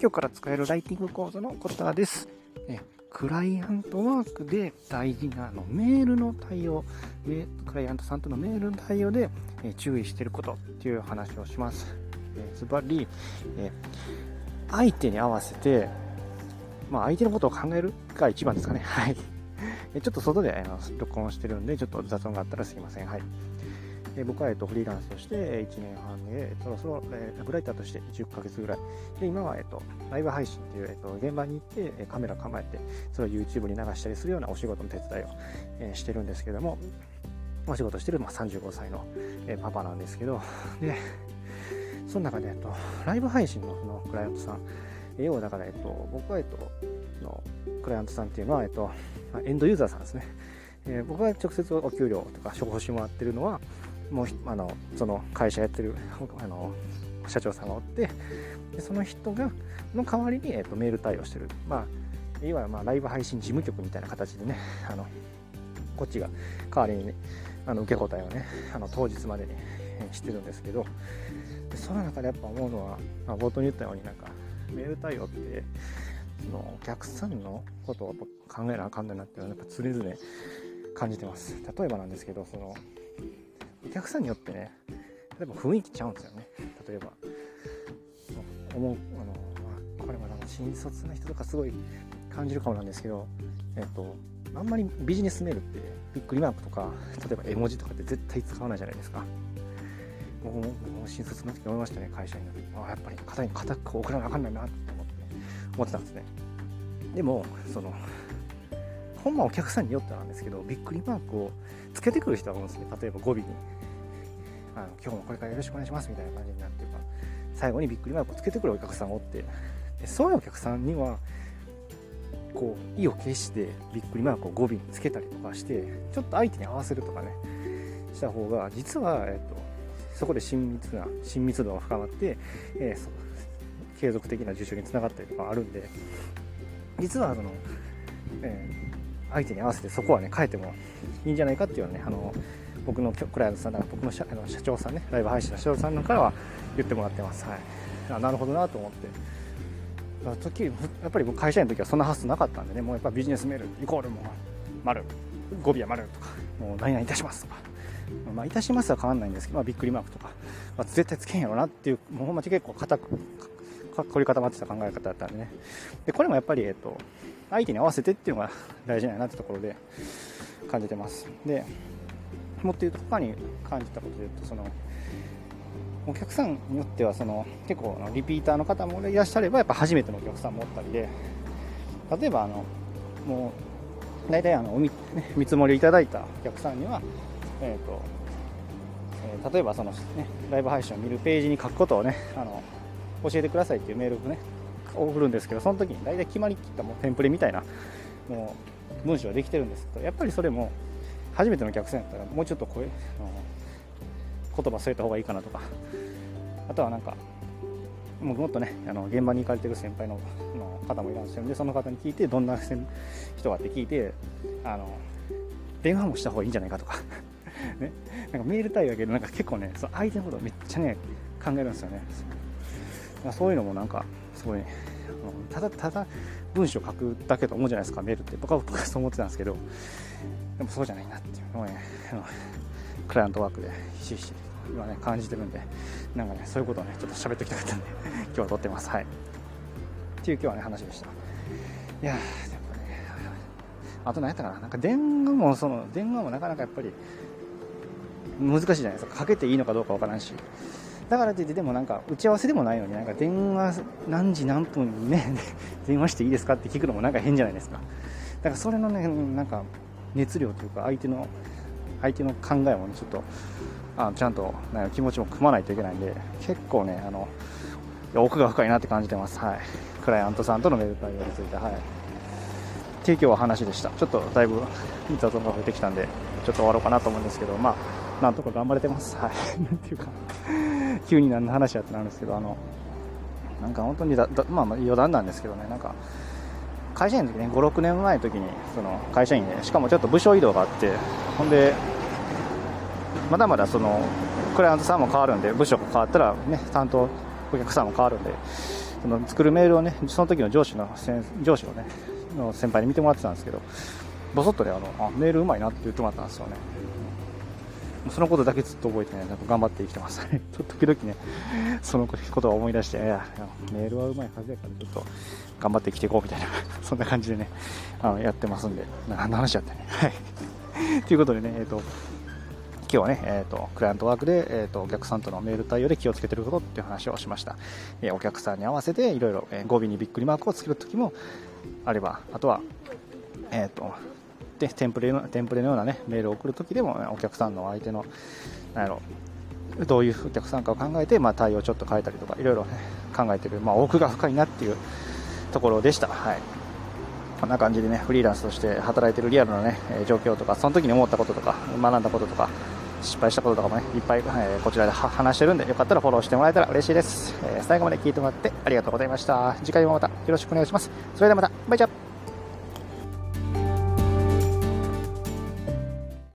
今日から使えるライティング講座のコタです。えクライアントワークで大事なのメールの対応、クライアントさんとのメールの対応で、え注意していることっていう話をします。えズバリ、え相手に合わせて、まあ、相手のことを考えるが一番ですかね。はい。ちょっと外で録音してるんで、ちょっと雑音があったらすいません。はい。え僕は、えっと、フリーランスとして1年半で、そろそろ、えー、ライターとして10ヶ月ぐらい。で、今は、えっと、ライブ配信っていう、えっと、現場に行って、カメラ構えて、それを YouTube に流したりするようなお仕事の手伝いを、え、してるんですけども、お仕事してる、まあ、35歳の、え、パパなんですけど、で、その中で、えっと、ライブ配信のそのクライアントさん、要はだから、えっと、僕は、えっと、のクライアントさんっていうのは、えっと、エンドユーザーさんですね。えー、僕が直接お給料とか処方してもらってるのは、もうあのその会社やってるあの社長さんがおってでその人がの代わりに、えーと、メール対応してる、まあ、いわゆるまあライブ配信事務局みたいな形でねあのこっちが代わりに、ね、あの受け答えをねあの当日までにしてるんですけどでその中でやっぱ思うのは、まあ、冒頭に言ったようになんかメール対応ってそのお客さんのことを考えなあかんだなっていうのはやっぱ常々感じてます。例えばなんですけどそのお客さんによってね例えば雰囲気ちゃうんですよね。例えば思うあの、これまだ新卒の人とかすごい感じるかもなんですけどえっとあんまりビジネスメールってびっくりマークとか例えば絵文字とかって絶対使わないじゃないですか。僕も新卒の時思いましたね会社になってあやっぱり肩に固く送らなあかんないなって思って思ってたんですね。でもそのほんまお客さんによってなんですけどびっくりマークをつけてくる人が多いんですね。例えば語尾に。あの今日もこれからよろしくお願いしますみたいな感じになっていうか最後にびっくりマークをつけてくるお客さんがおって。でそういうお客さんにはこう意を決してびっくりマークを語尾につけたりとかしてちょっと相手に合わせるとかねした方が実は、えっと、そこで親密な親密度が深まって、えー、継続的な受賞につながったりとかあるんで実はあの、え、相手に合わせてそこはね変えてもいいんじゃないかっていうのはねあの僕のクライアントさんだから僕の社あの社長さんねライブ配信の社長さんからは言ってもらってます。はい。あなるほどなと思って。時やっぱり僕会社員の時はそんな発想なかったんでねもうやっぱビジネスメールイコールも丸語尾は丸とかもう何々いたしますとか。まあ、いたしますは変わんないんですけど、まあ、びっくりマークとか、まあ、絶対つけんやろなっていう、もうほんまに結構固く、凝り固まってた考え方だったんでね。で、これもやっぱり、えっと、相手に合わせてっていうのが大事なんやなってところで感じてます。で、もっと言うと他に感じたことで言うとそのお客さんによってはその結構リピーターの方もいらっしゃればやっぱ初めてのお客さんもおったりで例えばあのもう大体あの見,、ね、見積もりいただいたお客さんには、えーとえー、例えばその、ね、ライブ配信を見るページに書くことをねあの教えてくださいっていうメールをね送るんですけどその時に大体決まりきったもうテンプレみたいなもう文章はできてるんですけどやっぱりそれも初めての客さんやったらもうちょっと声言葉添えた方がいいかなとかあとはなんかもっとねあの現場に行かれてる先輩のの方もいらっしゃるんでその方に聞いてどんな人がって聞いてあの電話もした方がいいんじゃないかとか ね、なんかメール対応やけどなんか結構ねその相手のことめっちゃね考えるんですよね。そういうのもなんかすごい、ね、ただただ文章書くだけと思うじゃないですかメールって。僕は僕はそう思ってたんですけどでもそうじゃないなっていうのをねクライアントワークでひしひし今ね感じてるんでなんかねそういうことをねちょっと喋ってきたかったんで今日は撮ってます。はい。っていう今日はね話でした。いやーやっぱねあと何やったかな。なんか電話もその電話もなかなかやっぱり難しいじゃないですか。かけていいのかどうかわからんし。だからといってでもなんか打ち合わせでもないのになんか電話何時何分にね 電話していいですかって聞くのもなんか変じゃないですか。だからそれのねなんか熱量というか相手の相手の考えもねちょっとあちゃんとなん気持ちも組まないといけないんで結構ねあの奥が深いなって感じてます。はい。クライアントさんとのメール対応についてはい。提供は話でした。ちょっとだいぶ雑音が増えてきたんでちょっと終わろうかなと思うんですけどまあなんとか頑張れてます。はい。なんていうか。急に何の話やってなるんですけどあのなんか本当にだだまあ余談なんですけどねなんか会社員の時ね56年前の時にその会社員でしかもちょっと部署移動があってほんでまだまだそのクライアントさんも変わるんで部署が変わったらね担当お客さんも変わるんでその作るメールをね、その時の上司の上司をね、の先輩に見てもらってたんですけど、ぼそっとね、あのあメールうまいなって言ってもらったんですよね。そのことだけずっと覚えてね、なんか頑張って生きてます。時々ね、そのことを思い出して、メールはうまいはずやから、ちょっと頑張って生きていこうみたいな、そんな感じでね、あのやってますんで、何の話やったね。はい。ということでね、えっ、ー、と、今日はね、えーと、クライアントワークで、えーと、お客さんとのメール対応で気をつけてることっていう話をしました、えー、お客さんに合わせていろいろ、語尾にびっくりマークをつけるときもあればあとは、えーと、でテンプレのテンプレのような、ね、メールを送るときでも、お客さんの相手のなんやろどういうお客さんかを考えて、まあ、対応をちょっと変えたりとかいろいろ、ね、考えてる、まあ、奥が深いなっていうところでした。はいこんな感じでね、フリーランスとして働いてるリアルなね、状況とか、その時に思ったこととか、学んだこととか、失敗したこととかもね、いっぱい、えー、こちらで話してるんで、よかったらフォローしてもらえたら嬉しいです。えー、最後まで聞いてもらってありがとうございました。次回もまたよろしくお願いします。それではまた、バイチャ